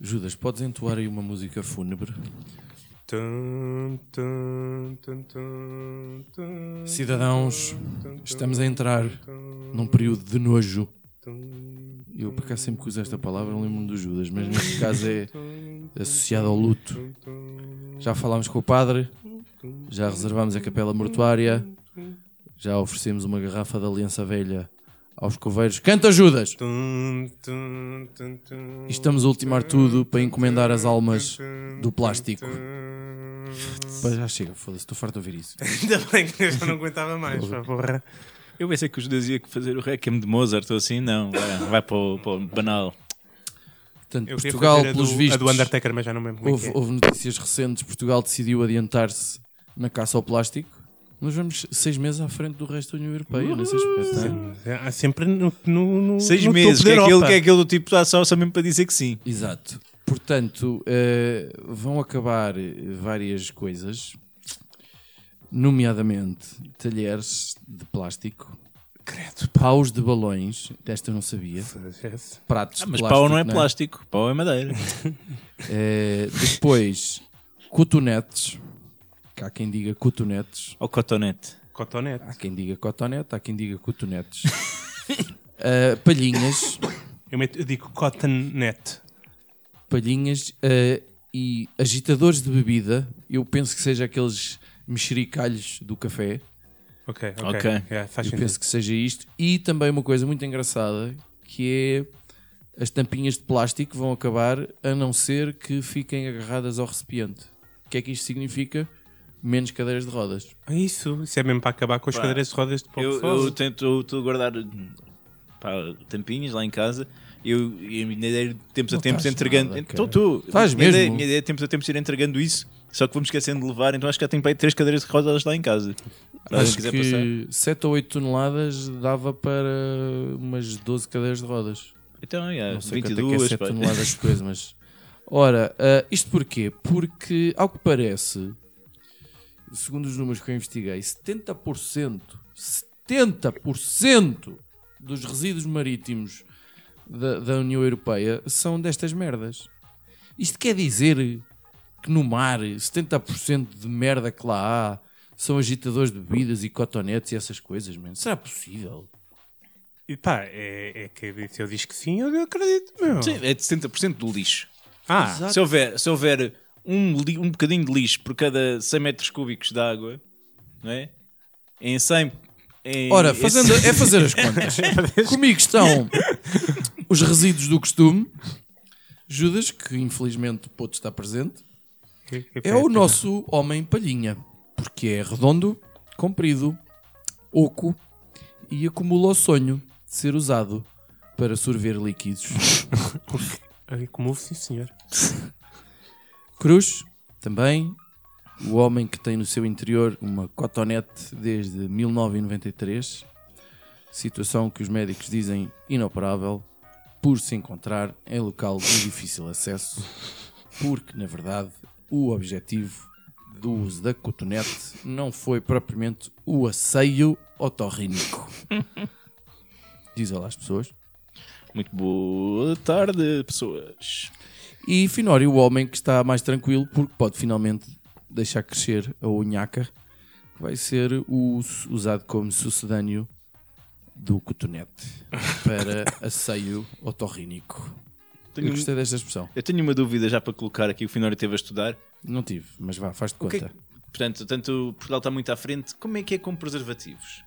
Judas, podes entoar aí uma música fúnebre? Cidadãos, estamos a entrar num período de nojo. Eu, por acaso, sempre que uso esta palavra, lembro-me do Judas, mas neste caso é associado ao luto. Já falámos com o padre, já reservámos a capela mortuária, já oferecemos uma garrafa de aliança velha aos coveiros. Canta, Judas! E estamos a ultimar tudo para encomendar as almas do plástico. Pá, Já chega, foda-se, estou farto de ouvir isso. Ainda bem que eu já não aguentava mais, porra. Eu pensei que os Judas ia fazer o Requiem de Mozart ou assim, não, vai, vai para, o, para o banal. Portanto, Eu queria Portugal, fazer a pelos do, vistos, A do Undertaker, mas já não me lembro como é houve, é. houve notícias recentes. Portugal decidiu adiantar-se na caça ao plástico. Nós vamos seis meses à frente do resto da União Europeia nesse aspecto. hein? Há sempre no, no, no Seis no meses, topo que é, da aquele, Europa. que é aquele do tipo de ação só mesmo para dizer que sim. Exato. Portanto, eh, vão acabar eh, várias coisas, nomeadamente talheres de plástico, Credo, paus de balões, desta eu não sabia, pratos Ah, de mas plástico. pau não é plástico, pau é madeira. Eh, depois, cotonetes, que há quem diga cotonetes, Ou cotonete. Cotonete. há quem diga cotonete, há quem diga cotonetes. Eh, palhinhas, Eu, meto- eu digo cotonete. palhinhas eh, e agitadores de bebida. Eu penso que seja aqueles mexericalhos do café. Ok, ok. Ok. Yeah, faz Eu sentido. penso que seja isto. E também uma coisa muito engraçada que é as tampinhas de plástico vão acabar a não ser que fiquem agarradas ao recipiente. O que é que isto significa? Menos cadeiras de rodas. Ah, Isso, isso é mesmo para acabar com as Pá, cadeiras de rodas de Eu, eu tento estou a guardar pá, tampinhas lá em casa. Eu, e a minha ideia é de tempos a Não tempos estás entregando. nada, cara. estou. Estás minha Ideia, mesmo? minha ideia é de tempos a tempos ir entregando isso. Só que vamos esquecendo de levar, então acho que já tenho para aí três cadeiras de rodas lá em casa. Acho quiser passar. que 7 ou 8 toneladas dava para umas 12 cadeiras de rodas. Então, é, Não sei quanto é que é 22. 7 pá. toneladas de coisa, mas... Ora, ah, isto porquê? Porque, ao que parece, segundo os números que eu investiguei, 70%, 70% dos resíduos marítimos da, da União Europeia são destas merdas. Isto quer dizer que no mar 70% de merda que lá há são agitadores de bebidas e cotonetes e essas coisas, mano. Será possível? E pá, é, é que se eu diz que sim, eu acredito, meu. Sim, é de 70% do lixo. Ah, Exato. Se houver, se houver um, li- um bocadinho de lixo por cada 100 metros cúbicos de água, não é? Em 100. Em, Ora, fazendo, é fazer as contas. Comigo estão os resíduos do costume. Judas, que infelizmente pôde estar presente, que- que é o nosso homem palhinha. Porque é redondo, comprido, oco e acumula o sonho de ser usado para sorver líquidos. Como sim, senhor. Cruz, também, o homem que tem no seu interior uma cotonete desde 1993, situação que os médicos dizem inoperável, por se encontrar em local de difícil acesso, porque na verdade o objetivo do uso da cotonete não foi propriamente o asseio otorrínico. Diz lá às pessoas. Muito boa tarde, pessoas. E Finório, o homem que está mais tranquilo porque pode finalmente deixar crescer a unhaca, que vai ser o, usado como sucedâneo do cotonete para asseio otorrínico. Tenho, Eu gostei desta expressão. eu tenho uma dúvida já para colocar aqui. O Finório teve a estudar. Não tive, mas vá, faz de que é conta. que- portanto, tanto Portugal está muito à frente. Como é que é com preservativos?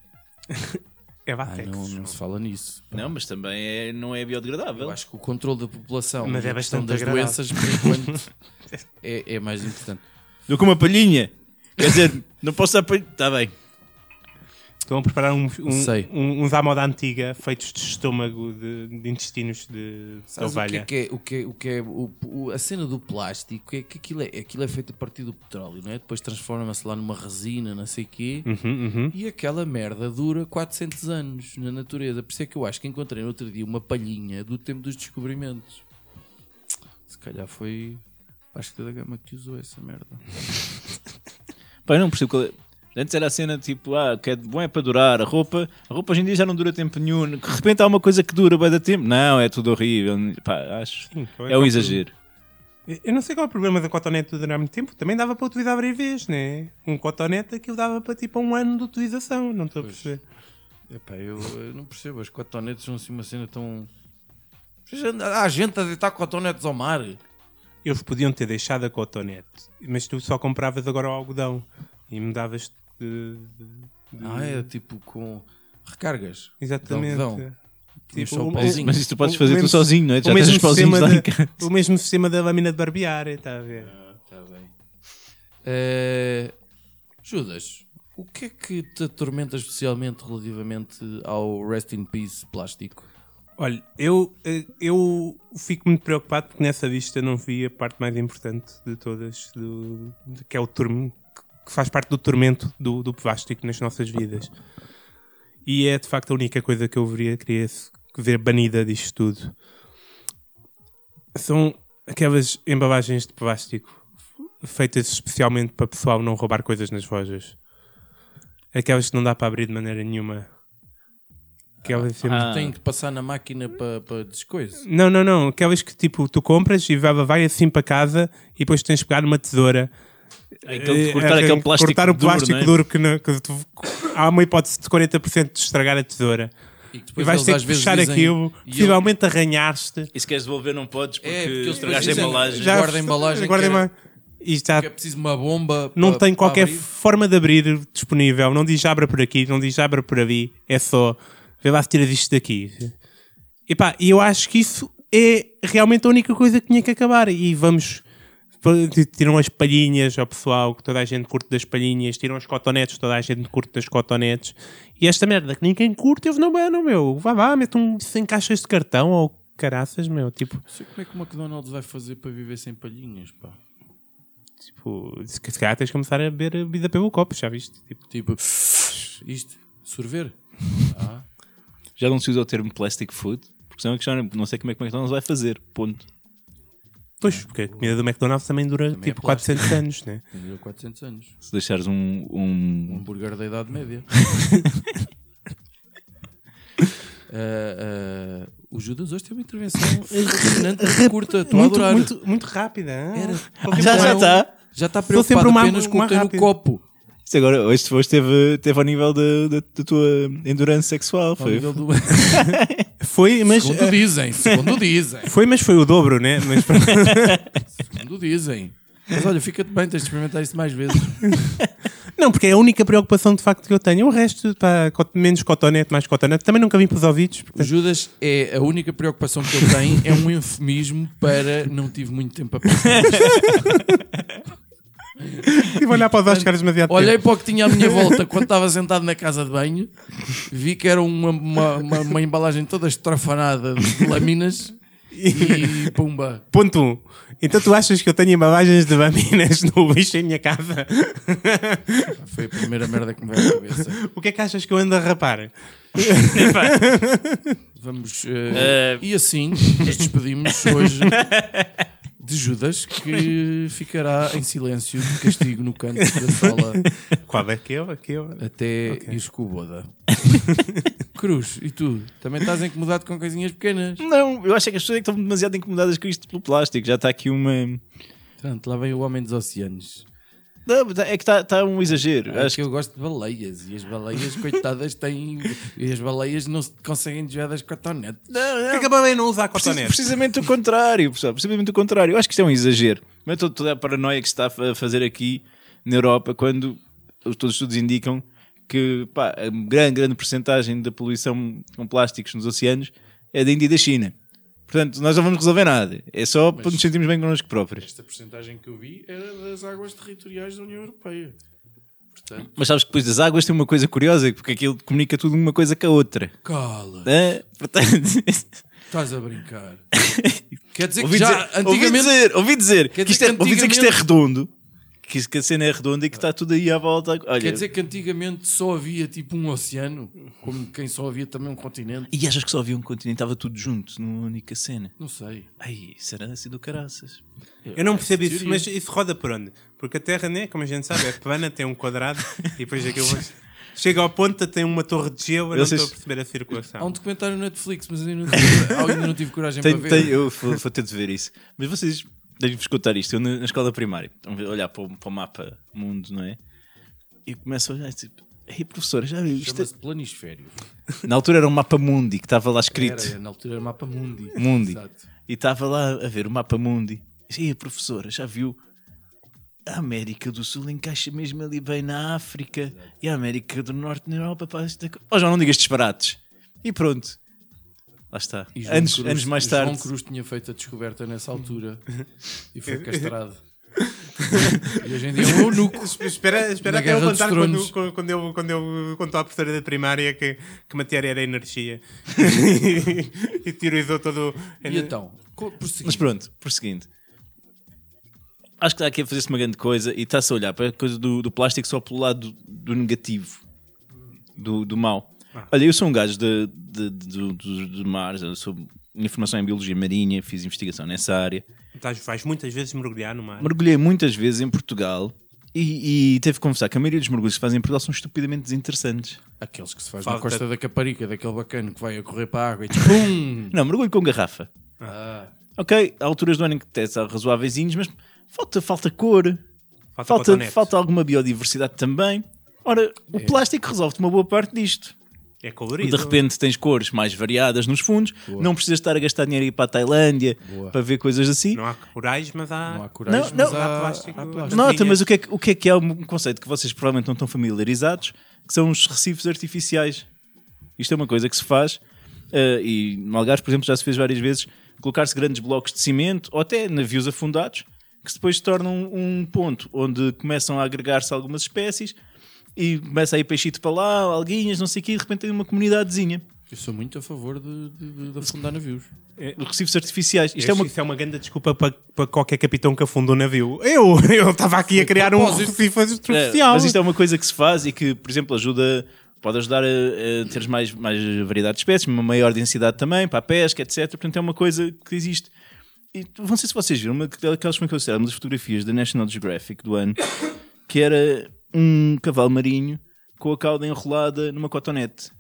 É Ah, não, não se fala nisso. pá. Não, mas também é, não é biodegradável. Eu acho que o controle da população Mas e é bastante das agradável. doenças, por enquanto, é, é mais importante. Dou com uma palhinha. Quer dizer, não posso dar palhinha. Está bem. Estão a preparar um, um, Sei. um- uns à moda antiga feitos de estômago, de, de intestinos de, de o que ovelha. é que é, o que é, o que é o- o- a cena do plástico? É que aquilo é, aquilo é feito a partir do petróleo, não é? Depois transforma-se lá numa resina, não sei o quê. Uhum, uhum. E aquela merda dura 400 anos na natureza. Por isso é que eu acho que encontrei no outro dia uma palhinha do tempo dos descobrimentos. Se calhar foi Vasco da Gama que usou essa merda. Eu não percebo qual é. Antes era a cena tipo, ah, que é bom é para durar. A roupa, a roupa hoje em dia já não dura tempo nenhum. De repente há uma coisa que dura, vai dar tempo. Não, é tudo horrível. Pá, acho. Sim, qual É um exagero. Eu não sei qual é o problema da cotonete de durar muito tempo. Também dava para utilizar várias vezes, né? Um cotonete aquilo dava para tipo um ano de utilização. Não estou a perceber. Epá, eu, eu não percebo. As cotonetes são assim uma cena tão. Há gente a deitar cotonetes ao mar. Eles podiam ter deixado a cotonete, mas tu só compravas agora o algodão e mudavas de. de- de- Ah, é tipo com recargas. Exatamente. o o- pauzinho. Mas isso tu podes o fazer tu mesmo- sozinho, não é? o Já tens mesmo os pauzinhos sistema lá em da- casa. O mesmo sistema da lâmina de barbear, está a ver? Tá bem. Eh, Judas, o que é que te atormenta especialmente relativamente ao Rest in Peace plástico? Olha, eu, eh, eu fico muito preocupado porque nessa lista não vi a parte mais importante de todas, do, de- que é o tormento, que faz parte do tormento do, do plástico nas nossas vidas. E é de facto a única coisa que eu veria, queria ver banida disto tudo. São aquelas embalagens de plástico feitas especialmente para o pessoal não roubar coisas nas lojas. Aquelas que não dá para abrir de maneira nenhuma. Aquelas sempre Ah. Tem que passar na máquina para pa descoisa. não, não, não. Aquelas que tipo tu compras e vai, vai assim para casa e depois tens de pegar uma tesoura. Aquele, eh, cortar eh, aquele plástico cortar o duro, plástico não é? duro que, não- que tu- há uma hipótese de 40% de estragar a tesoura. E, E vais ter que puxar dizem- aquilo, possivelmente arranhar-te. E se queres devolver não podes porque, É, porque estragaste a embalagem. Já- Guarda a embalagem guarda que é-. E já que é preciso uma bomba. não pa- tem qualquer abrir. forma de abrir disponível. Não diz abra por aqui, não diz abra por ali. É só vê lá se tiras isto daqui. E pá, e eu acho que isso é realmente a única coisa que tinha que acabar. E vamos. Tiram as palhinhas ao pessoal, que toda a gente curte das palhinhas, tiram os cotonetes, toda a gente curte das cotonetes. E esta merda que ninguém curte, eu não mano, meu. Vá lá, mete um 100 caixas de cartão ou caraças, meu. Tipo, Não sei como é que o McDonald's vai fazer para viver sem palhinhas, pá. tipo se calhar tens de começar a beber a vida pelo copo, já viste? Tipo, Tipo, isto, sorver. Ah, Já não se usa o termo plastic food, porque senão é que já não não sei como é que o McDonald's vai fazer. Ponto. Pois, porque a comida do McDonald's também dura Também é tipo 400 anos, né? tem 400 anos. Se deixares um. Um um... hambúrguer da Idade Média. Ah, ah, o Judas hoje teve uma intervenção fascinante, muito curta. Estou a Muito, adorar. muito, muito rápida. hein? Era- Qualquer Já, já coisa. está. Já está sempre preocupado uma- apenas com uma ter o copo. Isto agora, hoje hoje teve, teve ao nível da, da, da tua endurance sexual. Ao Foi. nível do- Foi, mas, Segundo eh, dizem, segundo dizem, foi, mas foi o dobro, né? Mas, segundo dizem. Mas olha, fica-te bem, tens de experimentar isso mais vezes. não, porque é a única preocupação de facto que eu tenho. O resto, pá, menos cotonete, mais cotonete. Também nunca vim para os ouvidos. O portanto- Judas é a única preocupação que ele tem, é um eufemismo para não tive muito tempo a pensar. Tive a olhar para os Oscars demasiado Olhei tempo. para o que tinha à minha volta quando estava sentado na casa de banho, vi que era uma, uma, uma- uma embalagem toda estrofanada de laminas e pumba. Ponto 1. Um. Então tu achas que eu tenho embalagens de laminas no lixo em minha casa? Foi a primeira merda que me veio à cabeça. o que é que achas que eu ando a rapar? Vamos. eh, Eh, E assim nos despedimos hoje de Judas, que ficará em silêncio de castigo no canto da sala Qual é aquele? Aquele? até Ok. ires com o boda. Cruz, e tu? Também estás incomodado com coisinhas pequenas? Não, eu acho é que as pessoas é que estão demasiado incomodadas com isto pelo plástico. Já está aqui uma. Pronto, lá vem o homem dos oceanos. Não, é que está está um exagero. É Acho que eu gosto de baleias e as baleias, coitadas, têm. E as baleias não se conseguem desviar das cotonetes. Não, Por que que a baleia não usa a cotonete? precisamente o contrário, pessoal. Precisamente o contrário. Eu acho que isto é um exagero. Não é toda, toda a paranoia que se está a fa- fazer aqui na Europa quando os- todos os estudos indicam que pá, a grande, grande porcentagem da poluição com plásticos nos oceanos é da Índia e da China. Portanto, nós não vamos resolver nada. É só para nos sentirmos bem connosco próprios. Esta porcentagem que eu vi era das águas territoriais da União Europeia. Portanto, Mas sabes que depois das águas tem uma coisa curiosa, porque aquilo comunica tudo uma coisa com a outra. cala, Hã? Portanto, estás a brincar. Quer dizer que ouvi, já dizer, ouvi antigamente. dizer, ouvi dizer, Quer que isto é, que ouvi dizer que isto é antigamente- redondo, que, que a cena é redonda e que está tudo aí à volta. Olha, Quer dizer que antigamente só havia tipo um oceano, como quem só havia também um continente? E achas que só havia um continente, estava tudo junto, numa única cena. Não sei. Ai, será assim do caraças. Eu não percebo isso, teoria. mas isso roda por onde? Porque a Terra, né, como a gente sabe, é plana, tem um quadrado e depois aquilo chega ao ponto, tem uma torre de gelo, eu não estou a perceber a Há circulação. um documentário no Netflix, mas ainda não tive, ainda não tive coragem Tenho, para ver. tenho, eu vou, vou ter de ver isso. Mas vocês devem-vos contar isto. Eu na, escola primária, olhar para o, para o mapa mundo, não é? E começo a olhar tipo, ei professora, já viu isto? é-" Chama-se Planisfério. Na altura era um mapa mundi que estava lá escrito. Era, na altura era mapa mundi. Mundi. Exato. E estava lá a ver o mapa mundi. E a professora, já viu? A América do Sul encaixa mesmo ali bem na África. E a América do Norte na Europa. Pá, isto oh, já não digas disparates. E pronto. Lá está. E João Anos, Cruz- anos mais João tarde. Cruz tinha feito a descoberta nessa altura e foi castrado. e hoje em dia é um eunuco. Espera, espera até eu contar quando, quando, quando eu, quando eu contou à professora da primária que, que matéria era energia e teorizou todo o- E então. Mas pronto, prosseguindo. Acho que está aqui a fazer-se uma grande coisa e está-se a olhar para a coisa do, do plástico só pelo lado do, do negativo, do, do mau. Olha, eu sou um gajo de, de, de, do- do- do mar, eu sou minha formação em Biologia Marinha, fiz investigação nessa área. Estás- vais muitas vezes mergulhar no mar. Mergulhei muitas vezes em Portugal e, e teve que confessar que a maioria dos mergulhos que se fazem em Portugal são estupidamente desinteressantes. Aqueles que se faz Falta- na Costa da Caparica, daquele bacana que vai a correr para a água e pum! Não, mergulho com garrafa. Ah, Ok, há alturas do ano em que são razoáveis, mas falta, falta cor. Falta Falta, falta alguma biodiversidade também. Ora, o plástico resolve-te uma boa parte disto. É colorido. De repente tens cores mais variadas nos fundos, não precisas estar a gastar dinheiro a ir para a Tailândia Boa. para ver coisas assim. Não há corais, mas há. não há coragem, Não, mas não. há, Há plástico. há plástico. Nota, mas o que, é que, o que é que é um conceito que vocês provavelmente não estão familiarizados, que são os recifes artificiais. Isto é uma coisa que se faz, eh, e no Algarve, por exemplo, já se fez várias vezes, colocar-se grandes blocos de cimento, ou até navios afundados, que depois se tornam um ponto onde começam a agregar-se algumas espécies, e começa a ir peixito para lá, alguinhas, não sei o quê, e de repente tem uma comunidadezinha. Eu sou muito a favor de, de, de afundar navios. Os recifes artificiais. Isto é uma... Isso é uma grande desculpa para, para qualquer capitão que afunda um navio. Eu eu estava aqui a criar um recife É, artificial. mas isto é uma coisa que se faz e que, por exemplo, ajuda, pode ajudar a, a teres mais, mais variedade de espécies, uma maior densidade também para a pesca, etc. Portanto, é uma coisa que existe. E não sei se vocês viram, uma daquelas como é que eu uma das fotografias da National Geographic do ano, que era um cavalo marinho com a cauda enrolada numa cotonete.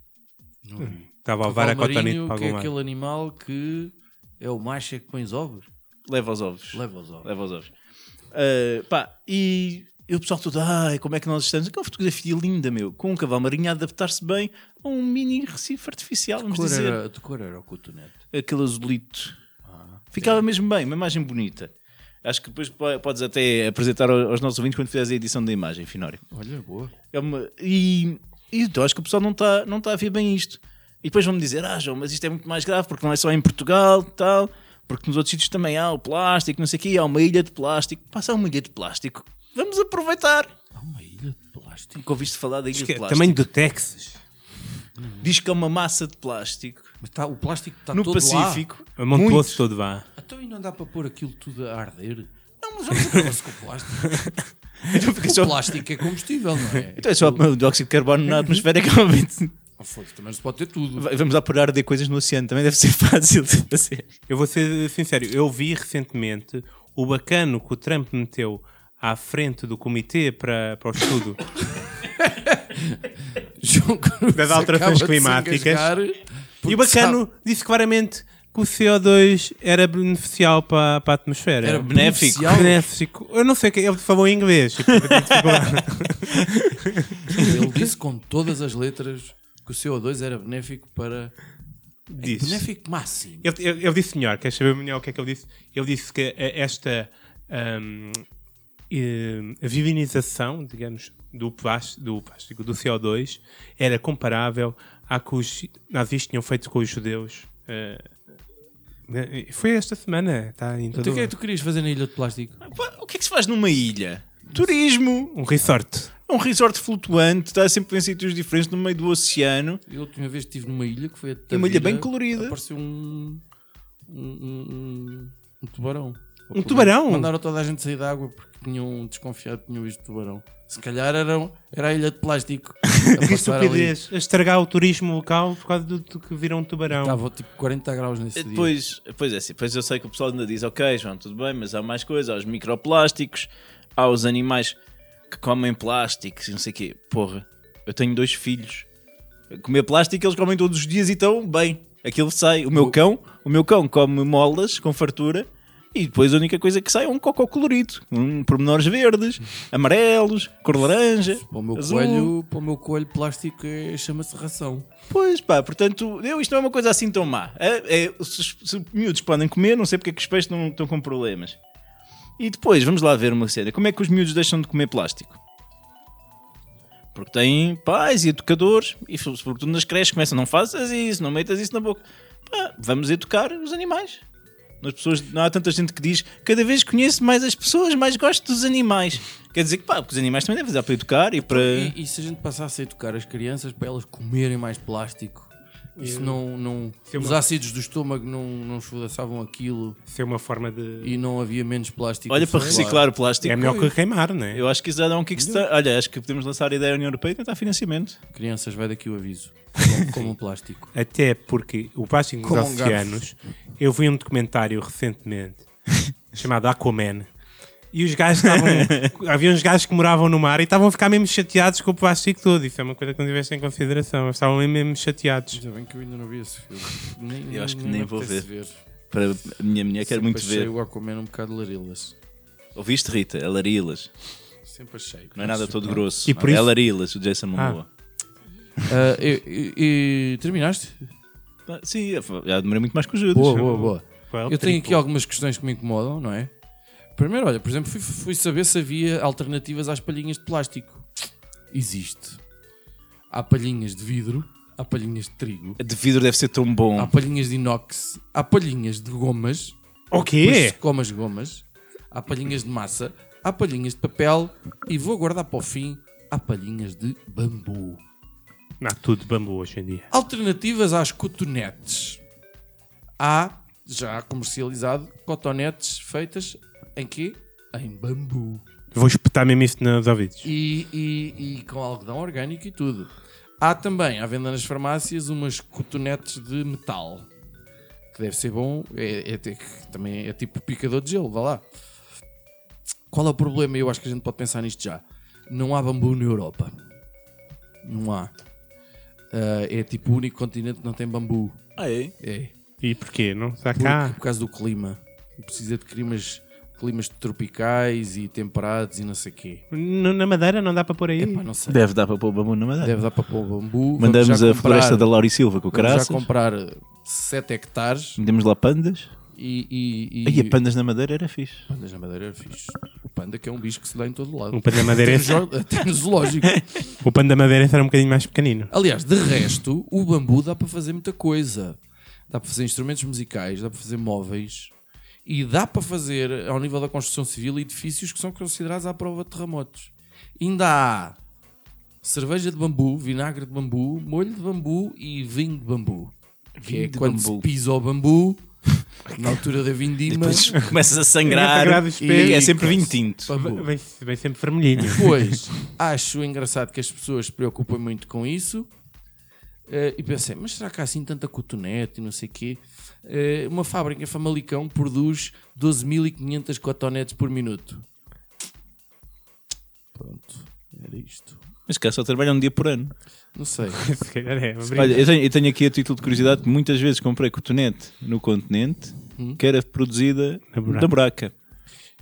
Estava a levar a cotonete para que é aquele animal que é o macho é que põe os ovos. Leva aos ovos. Leva os ovos. Leva aos ovos. Uh, pá, e, e o pessoal todo, ai, como é que nós estamos? Aquela fotografia linda, meu, com um cavalo marinho a adaptar-se bem a um mini recife artificial, vamos Cor dizer. era, de cor era o cotonete. aquele azulito. Ficava mesmo bem, uma imagem bonita. Acho que depois po- podes até apresentar ao- aos nossos ouvintes quando fizeres a edição da imagem, Finório. Olha, boa. É uma- e, e então acho que o pessoal não está não tá a ver bem isto. E depois vão-me dizer, ah, João, mas isto é muito mais grave porque não é só em Portugal tal, porque nos outros sítios também há o plástico, não sei o quê, há uma ilha de plástico. Passa uma ilha de plástico. Vamos aproveitar. Há uma ilha de plástico. Nunca ouviste falar da ilha de é plástico? tamanho do Texas. Diz que é uma massa de plástico Mas tá, o plástico está no todo Pacífico. A Muito. Monteloso todo vá. Então e não dá para pôr aquilo tudo a arder? Não, mas vamos acaba-se com o plástico. Então fica O só- plástico é combustível, não é? Então é só o dióxido de carbono na atmosfera que realmente Oh, foda-se, também não se pode ter tudo. Vamos lá por arder coisas no oceano, também deve ser fácil de fazer. Eu vou ser sincero, eu vi recentemente o bacano que o Trump meteu à frente do comitê para, para o estudo. Das alterações de climáticas. E o bacano disse claramente que o CO2 era beneficial para, para a atmosfera. Era benéfico. benéfico. Eu não sei o que ele falou em inglês. tipo, Ele disse com todas as letras que o CO2 era benéfico para. Disse. Benéfico máximo. Ele, ele, ele disse melhor, queres saber melhor o que é que ele disse? Ele disse que esta vivinização, digamos, do plástico, do plástico, do CO2, era comparável à que os nazistas tinham feito com os judeus. eh, foi esta semana, está em todo Então o que é que tu querias fazer na ilha de plástico? Pá, O que é que se faz numa ilha? Turismo! um resort. É um resort flutuante, está sempre em sítios diferentes no meio do oceano. Eu a última vez estive numa ilha que foi a É uma ilha bem Tavira, colorida. Apareceu um. um, um, um- um tubarão. Um tubarão? Mandaram toda a gente sair da água porque tinham desconfiado que tinham visto tubarão. Se calhar era, um- era a ilha de plástico. Que estupidez. A estragar o turismo local por causa do, do que viram um tubarão. Estava tipo 40 graus nesse dia. Depois, depois é assim, depois eu sei que o pessoal ainda diz, ok, João, tudo bem, mas há mais coisas, há os microplásticos, há os animais que comem plásticos e não sei o quê. Porra, eu tenho dois filhos. Comer plástico eles comem todos os dias e estão bem. Aquilo sai. O meu cão, o meu cão come molas com fartura e depois a única coisa que sai é um cocó colorido, um pormenores verdes, amarelos, cor laranja, Para o meu azul. coelho, para o meu coelho plástico é- chama-se ração. Pois pá, portanto, eu, isto não é uma coisa assim tão má. É, é, se, se os miúdos podem comer, não sei porque é que os peixes não estão com problemas. E depois, vamos lá ver uma cena. Como é que os miúdos deixam de comer plástico? Porque têm pais e educadores, e sobretudo nas creches começam, não faças isso, não metas isso na boca. Pá, vamos educar os animais. As pessoas, não há tanta gente que diz cada vez conheço mais as pessoas, mais gosto dos animais. Quer dizer que pá, porque os animais também devem dar para educar e para. E, e se a gente passasse a educar as crianças para elas comerem mais plástico? Isso não, não, Isso é os uma- ácidos do estômago não, não esfodaçavam aquilo Isso é uma forma de. e não havia menos plástico. Olha, para reciclar o plástico. É melhor que queimar, não é? Eu acho que isso já dá um Kickstarter. Olha, acho que podemos lançar a ideia à União Europeia e tentar financiamento. Crianças, vai daqui o aviso. Como, um plástico. Até porque o plástico nos Como um garfo. oceanos. Eu vi um documentário recentemente chamado Aquaman. E os gajos estavam. havia uns gajos que moravam no mar e estavam a ficar mesmo chateados com o plástico todo. Isso é uma coisa que não tivesse em consideração. Eles estavam mesmo, chateados. Ainda bem que eu ainda não vi esse filme. Nem, Eu acho que me nem vou apetece ver. Para a minha mulher quer muito achei ver. o Aquaman um bocado larilas. Ouviste, Rita? É Larilas. Sempre achei. Não é nada todo grosso. E por é isso- Larilas, o Jason Momoa. Ah, e, e- e terminaste? Sim, já demorei muito mais que o Judas. Boa, boa, boa. Foi Eu tenho aqui algumas questões que me incomodam, não é? Primeiro, olha, por exemplo, fui, fui saber se havia alternativas às palhinhas de plástico. Existe. Há palhinhas de vidro, há palhinhas de trigo, A de vidro deve ser tão bom. há palhinhas de inox, há palhinhas de gomas, O quê? comas gomas, há palhinhas de massa, há palhinhas de papel e vou guardar para o fim, há palhinhas de bambu. Não, tudo de bambu hoje em dia. Alternativas às cotonetes. Há, já comercializado, cotonetes feitas em quê? Em bambu. Vou espetar mesmo isso nos ouvidos. E, e- e com algodão orgânico e tudo. Há também, à venda nas farmácias, umas cotonetes de metal. Que deve ser bom. É, é que também é tipo picador de gelo, vá lá. Qual é o problema? Eu acho que a gente pode pensar nisto já. Não há bambu na Europa. Não há. Ah, é tipo o único continente que não tem bambu. Ah, é? É. E porquê? Não está Por, cá? por causa do clima. Precisa de climas, climas tropicais e temperados e não sei o quê. Na Madeira não dá para pôr aí? Epá, não sei. Deve dar para pôr bambu na madeira. Deve dar para pôr bambu. Mandamos já a comprar- floresta da Lauri Silva com o Vamos já caraças. comprar 7 hectares Metemos lá pandas. E. e, e... Aí a pandas na madeira era fixe. Pandas na madeira era fixe. O panda que é um bicho que se dá em todo lado. O pano da Madeira Até no Até no zoológico. O pano da Madeira era um bocadinho mais pequenino. Aliás, de resto, o bambu dá para fazer muita coisa. Dá para fazer instrumentos musicais, dá para fazer móveis e dá para fazer, ao nível da construção civil, edifícios que são considerados à prova de terremotos. Ainda há cerveja de bambu, vinagre de bambu, molho de bambu e vinho de bambu. Que é Vinho quando bambu. se pisa o bambu, na altura da vindima, Depois começas a É sangrar os e é sempre vinho tinto. Vem, vem sempre vermelhinho. Depois, acho engraçado que as pessoas se preocupam muito com isso. Eh, e pensei, mas será que há assim tanta cotonete e não sei o quê? Eh, uma fábrica em Famalicão produz 12.500 cotonetes por minuto. Pronto, era isto. Mas cá só trabalha um dia por ano. Não sei. Se calhar é, uma Olha, eu tenho, eu tenho aqui a título de curiosidade que muitas vezes comprei cotonete no continente Hum? que era produzida Na buraca.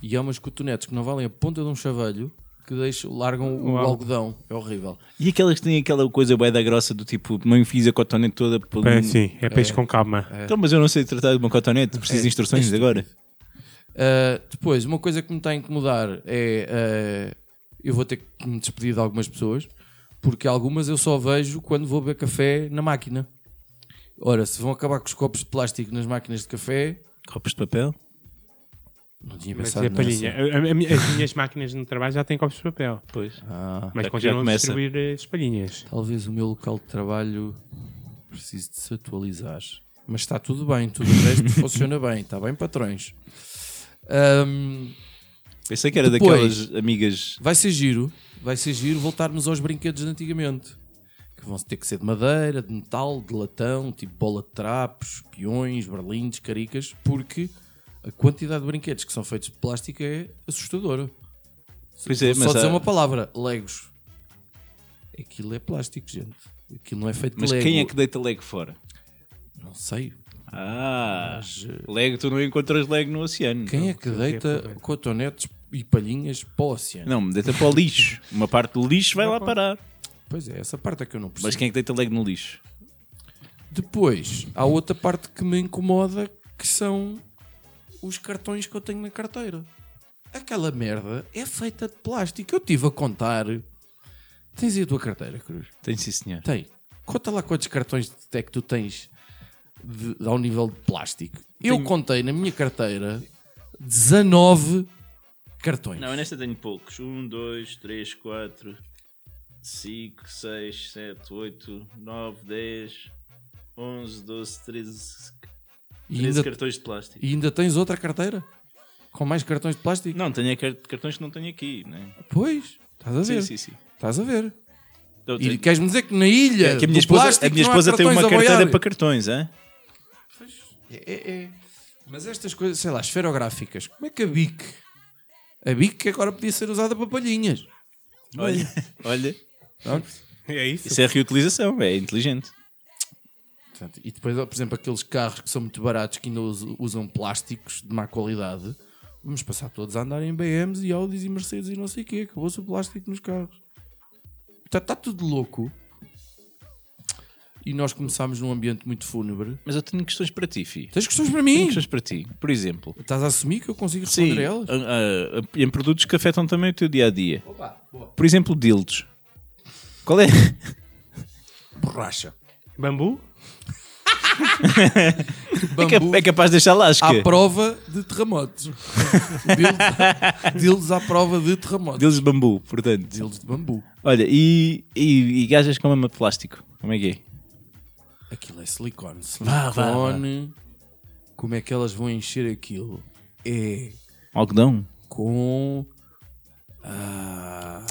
E há umas cotonetes que não valem a ponta de um chavelho que deixam, largam o O al- algodão. É horrível. E aquelas que têm aquela coisa bué da grossa do tipo, não enfies a cotonete toda. por- É, sim, é peixe com calma. Então, mas eu não sei tratar de uma cotonete, preciso de instruções agora. Uh, depois, uma coisa que me está a incomodar é uh, eu vou ter que me despedir de algumas pessoas porque algumas eu só vejo quando vou beber café na máquina. Ora, se vão acabar com os copos de plástico nas máquinas de café, Copos de papel. Não tinha Mas pensado é palhinha. nessa. As minhas máquinas no trabalho já têm copos de papel. Pois. Ah, Mas continuam a começa. distribuir eh, as palhinhas. talvez o meu local de trabalho precise de se atualizar. Mas está tudo bem, tudo o resto funciona bem. Está bem, patrões. Ahm, Pensei que era Depois- daquelas amigas. vai ser giro, vai ser giro voltarmos aos brinquedos de antigamente. Que vão ter que ser de madeira, de metal, de latão, tipo bola de trapos, peões, berlindes, caricas, porque a quantidade de brinquedos que são feitos de plástico é assustadora. Pois é, mas só dizer uma palavra: Legos. Aquilo é plástico, gente. Aquilo não é feito Mas de Lego. quem é que deita Lego fora? Não sei. Ah, Mas, eh, Lego, tu não encontras Lego no oceano. Quem é que deita cotonetes e palhinhas para o oceano? Não, deita para o lixo. Uma parte do lixo vai lá parar. Pois é, essa parte é que eu não percebo. Mas quem é que deita Lego no lixo? Depois, há outra parte que me incomoda que são os cartões que eu tenho na carteira. Aquela merda é feita de plástico. Eu estive a contar. Tens aí a tua carteira, Cruz? Tem sim, senhor. Tem. Conta lá quantos cartões é que tu tens de, ao nível de plástico. Eu contei na minha carteira 19 cartões. Não, eu nesta tenho poucos. 1, 2, 3, 4, 5, 6, 7, 8, 9, 10, 11, 12, 13, e, 13 ainda, cartões de plástico. e ainda tens outra carteira? Com mais cartões de plástico? Não, tenho car- cartões que não tenho aqui. Né? Pois, estás a ver. Sim, sim, sim. Estás a ver. Eu E tenho- queres-me dizer que na ilha É que a minha esposa, plástico a minha esposa tem uma carteira para cartões, hein? É, é, é. Mas estas coisas, sei lá, esferográficas, como é que a BIC? A BIC agora podia ser usada para palhinhas. Olha, olha. É isso? Isso é reutilização, é inteligente. Portanto, e depois, por exemplo, aqueles carros que são muito baratos que ainda us- usam plásticos de má qualidade, vamos passar todos a andar em BMs e Audis e Mercedes e não sei o quê. Acabou-se o plástico nos carros. Está, está tudo louco. E nós começámos num ambiente muito fúnebre. Mas eu tenho questões para ti, Fi. Tens questões para Tenho mim? questões para ti. Por exemplo, Estás a assumir que eu consigo responder sim, a elas? a- a- a- em produtos que afetam também o teu dia a dia. Opa, boa. Por exemplo, dildos. Qual é? Borracha. Bambu? É, Bambu é capaz de deixar lasca. à prova de terremotos. Dildos- Dildos à prova de terremotos. Dildos de bambu, portanto. Dildos de bambu. Olha, e, e, e gajas com mama de plástico? Como é que é? Aquilo é silicone. Vá, vá, Silicone. Como é que elas vão encher aquilo? É Algodão? com. Ah,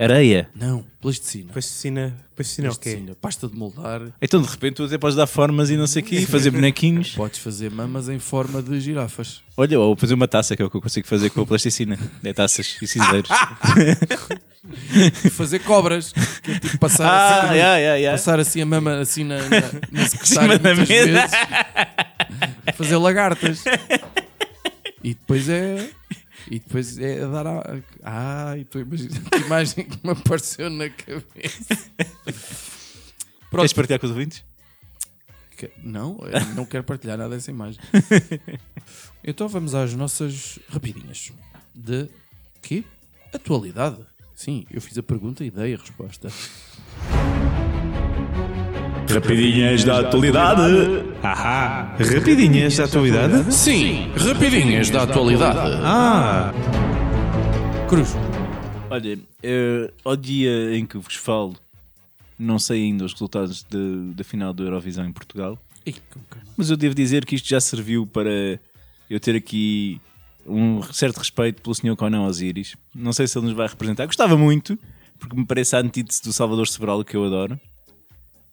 Areia? não, plasticina. Plasticina. Plasticina é o quê? Plasticina. Pasta de moldar. Então de repente tu até podes dar formas e não sei o quê, fazer bonequinhos. Podes fazer mamas em forma de girafas. Olha, ou fazer uma taça, que é o que eu consigo fazer com a plasticina. É taças e cinzeiros. E fazer cobras. Que é tipo passar, ah, assim, yeah, yeah, yeah. passar assim a mama assim na, na, na secretária da muitas mesa. vezes. Fazer lagartas. E depois é. E depois é dar a. Ah, e estou a imaginar que imagem que me apareceu na cabeça. Pronto. Queres partilhar com os ouvintes? Que- Não, eu não quero partilhar nada dessa imagem. Então vamos às nossas rapidinhas. De quê? Atualidade. Sim, eu fiz a pergunta e dei a resposta. Rapidinhas da atualidade. Ahá! Rapidinhas da atualidade? Sim, rapidinhas da atualidade. Ah! Cruz. Olha, eh, ao dia em que vos falo, não sei ainda os resultados de- da final do Eurovisão em Portugal, mas eu devo dizer que isto já serviu para eu ter aqui um certo respeito pelo Sr. Conan Osiris. Não sei se ele nos vai representar. Gostava muito, porque me parece a antítese do Salvador Sobral que eu adoro.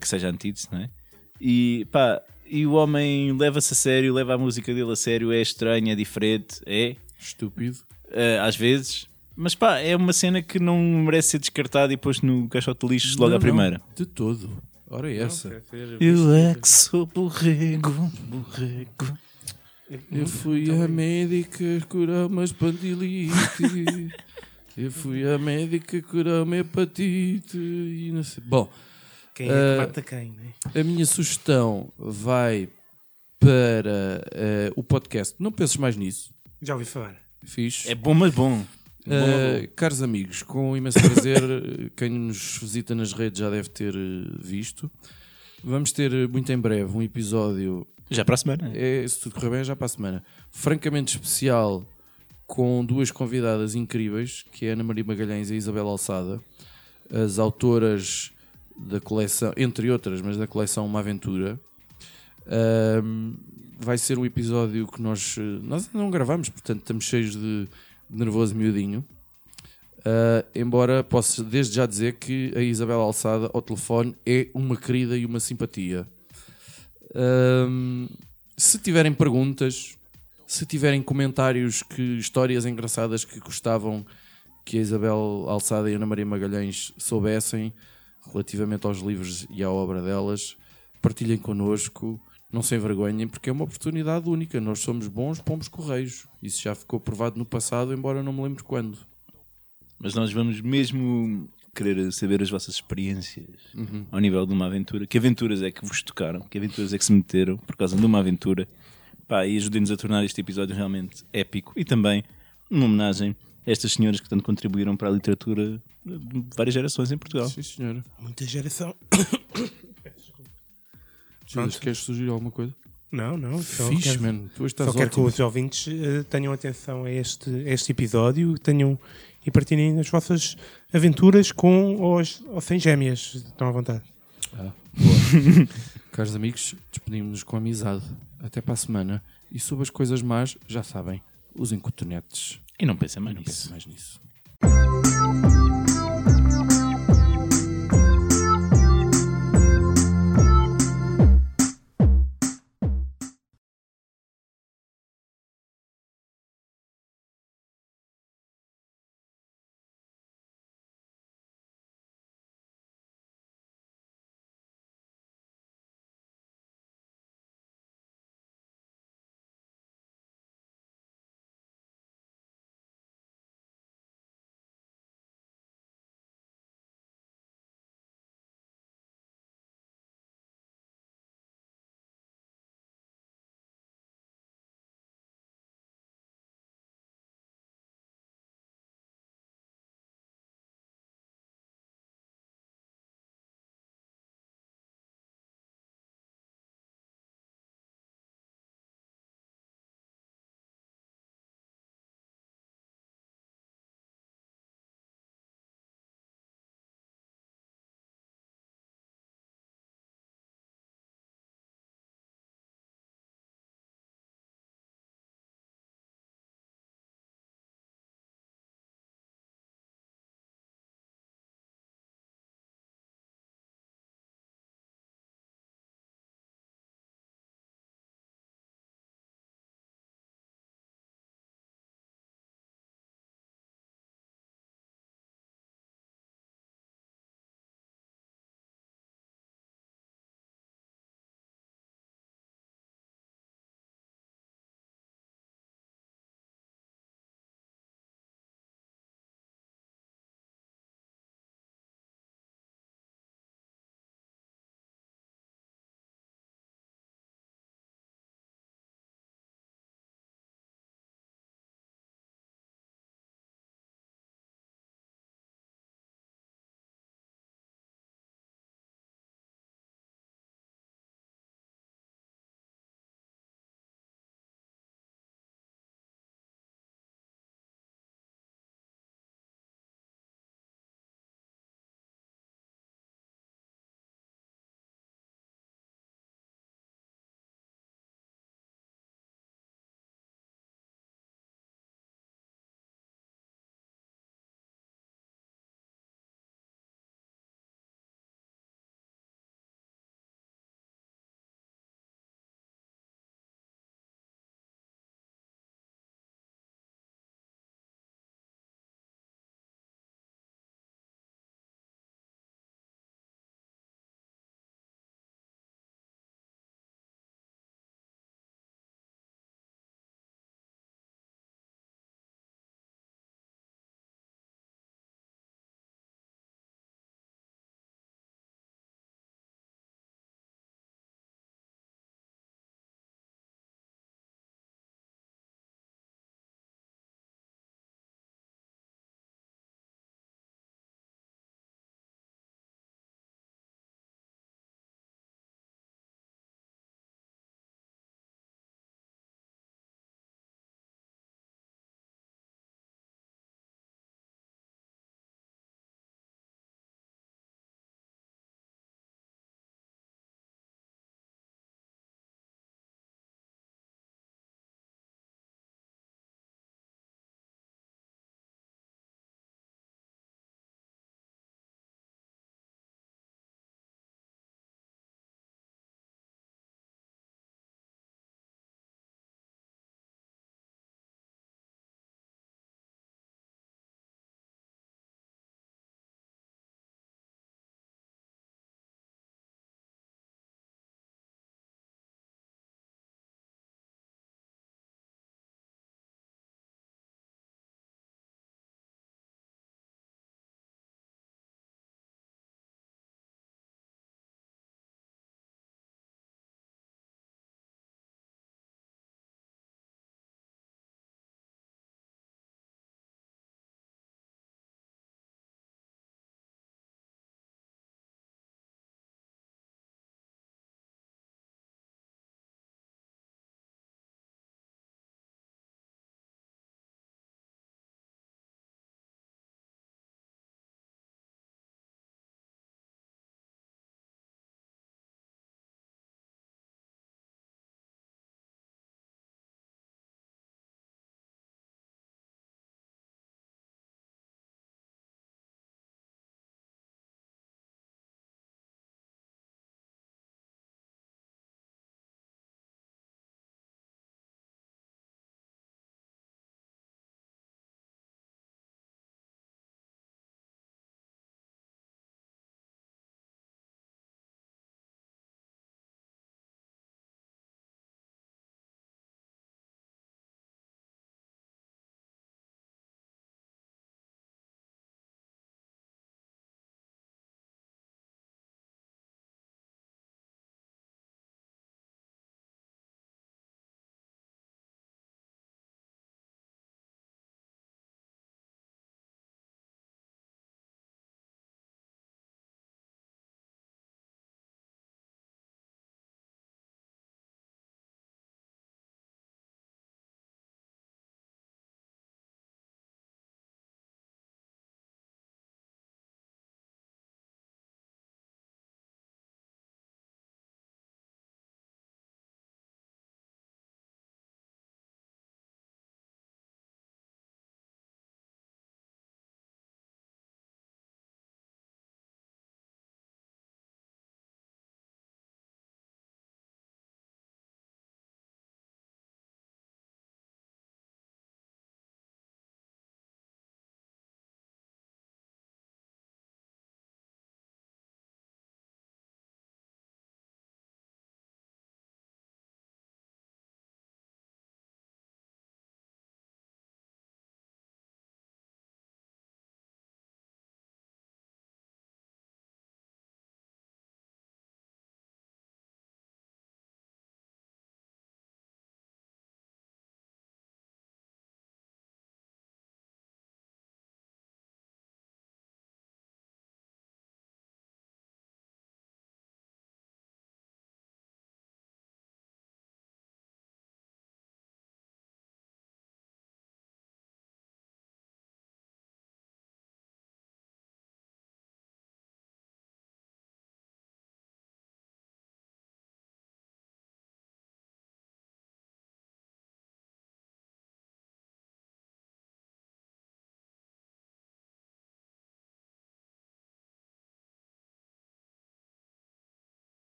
Que seja a antítese, não é? E pá, e o homem leva-se a sério, leva a música dele a sério, é estranho, é diferente, é, Estúpido. eh, às vezes. Mas pá, é uma cena que não merece ser descartada e posto no caixote de lixo logo Não, à primeira. não, de todo. Ora, é essa. Eu é que sou borrego, borrego. Eu fui à médica curar uma espandilite. Eu fui à médica curar uma hepatite e não sei. Bom, Quem é que mata quem, né? a minha sugestão vai para eh, o podcast. Não penses mais nisso. Já ouvi falar. Fiz. É bom, mas bom. Uh, bom. caros amigos, com imenso prazer, quem nos visita nas redes já deve ter visto. Vamos ter muito em breve um episódio Já para a semana. é, se tudo correr bem, já para a semana. Francamente especial, com duas convidadas incríveis, que é a Ana Maria Magalhães e a Isabel Alçada, as autoras da coleção, entre outras, mas da coleção Uma Aventura. Ahm, vai ser um episódio que nós, nós não gravamos, portanto estamos cheios de, de nervoso miudinho. Ah, embora possa desde já dizer que a Isabel Alçada ao telefone é uma querida e uma simpatia. Ahm, se tiverem perguntas, se tiverem comentários, que histórias engraçadas que gostavam que a Isabel Alçada e a Ana Maria Magalhães soubessem relativamente aos livros e à obra delas, partilhem connosco, não se envergonhem, porque é uma oportunidade única. Nós somos bons pombos correios. Isso já ficou provado no passado, embora não me lembre quando. Mas nós vamos mesmo querer saber as vossas experiências ao nível de uma aventura. Que aventuras é que vos tocaram? Que aventuras é que se meteram por causa de uma aventura? Pá, e ajudem-nos a tornar este episódio realmente épico e também uma homenagem estas senhoras que tanto contribuíram para a literatura de várias gerações em Portugal. Sim, senhora. Muita geração. Judas, queres sugerir alguma coisa? Não, não. Só Fixe, quero, man. Tu estás só quero que os ouvintes eh, tenham atenção a este, a este episódio tenham, e partilhem as vossas aventuras com ou, as- ou sem gêmeas. Estão à vontade. Caros amigos, despedimos-nos com amizade. Até para a semana. E sobre as coisas más, já sabem, usem cotonetes. E não pensem mais Não nisso. pensem mais nisso.